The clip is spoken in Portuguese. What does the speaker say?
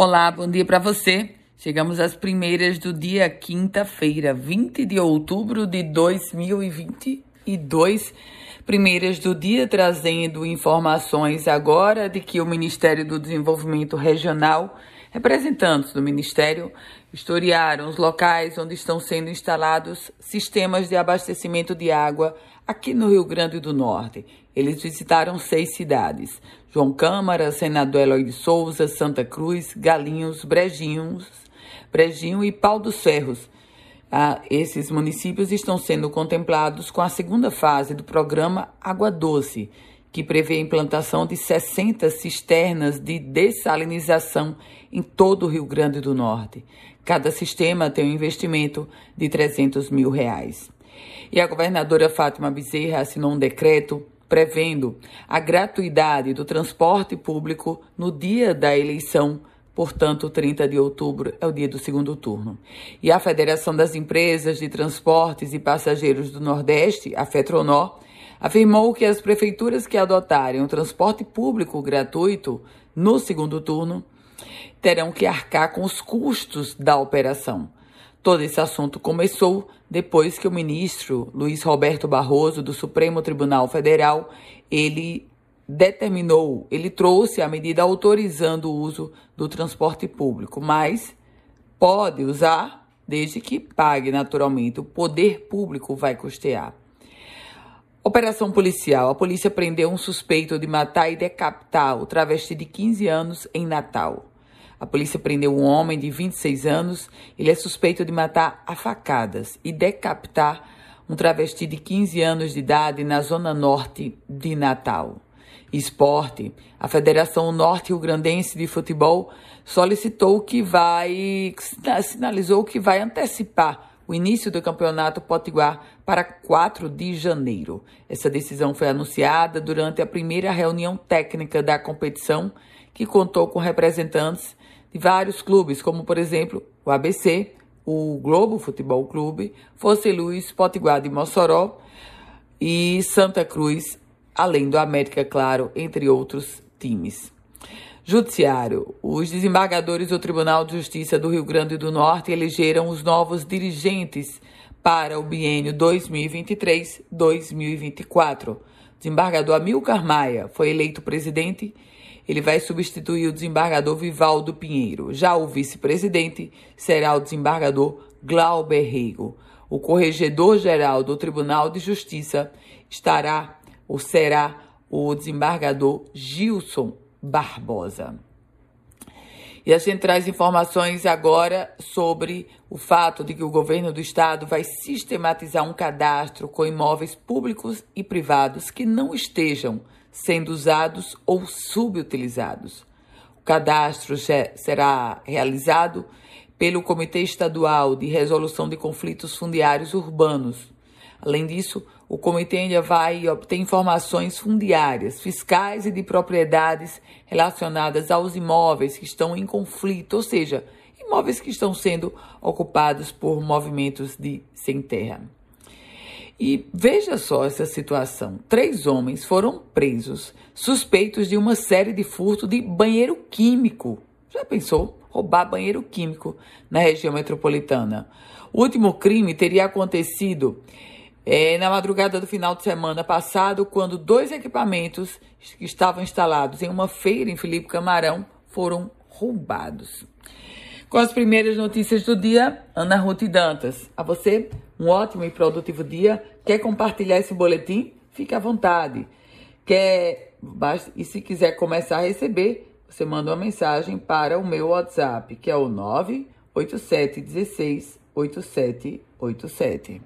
Olá, bom dia para você. Chegamos às primeiras do dia quinta-feira, 20 de outubro de 2022. Primeiras do dia trazendo informações agora de que o Ministério do Desenvolvimento Regional, representantes do Ministério, historiaram os locais onde estão sendo instalados sistemas de abastecimento de água aqui no Rio Grande do Norte. Eles visitaram seis cidades: João Câmara, Senador Eloy de Souza, Santa Cruz, Galinhos, Brejinhos, Brejinho e Pau dos Ferros. Ah, esses municípios estão sendo contemplados com a segunda fase do programa Água Doce, que prevê a implantação de 60 cisternas de dessalinização em todo o Rio Grande do Norte. Cada sistema tem um investimento de 300 mil reais. E a governadora Fátima Bezerra assinou um decreto prevendo a gratuidade do transporte público no dia da eleição, portanto, 30 de outubro é o dia do segundo turno. E a Federação das Empresas de Transportes e Passageiros do Nordeste, a FETRONOR, afirmou que as prefeituras que adotarem o transporte público gratuito no segundo turno terão que arcar com os custos da operação. Todo esse assunto começou depois que o ministro Luiz Roberto Barroso do Supremo Tribunal Federal, ele determinou, ele trouxe a medida autorizando o uso do transporte público, mas pode usar desde que pague naturalmente. O poder público vai custear. Operação policial. A polícia prendeu um suspeito de matar e decapitar o travesti de 15 anos em Natal. A polícia prendeu um homem de 26 anos. Ele é suspeito de matar a facadas e decapitar um travesti de 15 anos de idade na zona norte de Natal. Esporte. A Federação Norte Rio Grandense de Futebol solicitou que vai, sinalizou que vai antecipar o início do Campeonato Potiguar para 4 de janeiro. Essa decisão foi anunciada durante a primeira reunião técnica da competição, que contou com representantes de vários clubes, como por exemplo o ABC, o Globo Futebol Clube, Fosse Luz, Potiguar de Mossoró e Santa Cruz, além do América, claro, entre outros times. Judiciário. Os desembargadores do Tribunal de Justiça do Rio Grande do Norte elegeram os novos dirigentes para o biênio 2023-2024. Desembargador Amilcar Maia foi eleito presidente ele vai substituir o desembargador Vivaldo Pinheiro. Já o vice-presidente será o desembargador Glauber Rego. O corregedor-geral do Tribunal de Justiça estará ou será o desembargador Gilson Barbosa. E a gente traz informações agora sobre o fato de que o governo do estado vai sistematizar um cadastro com imóveis públicos e privados que não estejam sendo usados ou subutilizados. O cadastro será realizado pelo Comitê Estadual de Resolução de Conflitos Fundiários Urbanos. Além disso, o comitê ainda vai obter informações fundiárias, fiscais e de propriedades relacionadas aos imóveis que estão em conflito, ou seja, imóveis que estão sendo ocupados por movimentos de sem terra. E veja só essa situação: três homens foram presos suspeitos de uma série de furto de banheiro químico. Já pensou? Roubar banheiro químico na região metropolitana. O último crime teria acontecido é, na madrugada do final de semana passado, quando dois equipamentos que estavam instalados em uma feira em Felipe Camarão foram roubados. Com as primeiras notícias do dia, Ana Ruth Dantas. A você, um ótimo e produtivo dia. Quer compartilhar esse boletim? Fique à vontade. Quer e se quiser começar a receber, você manda uma mensagem para o meu WhatsApp, que é o 98716 8787.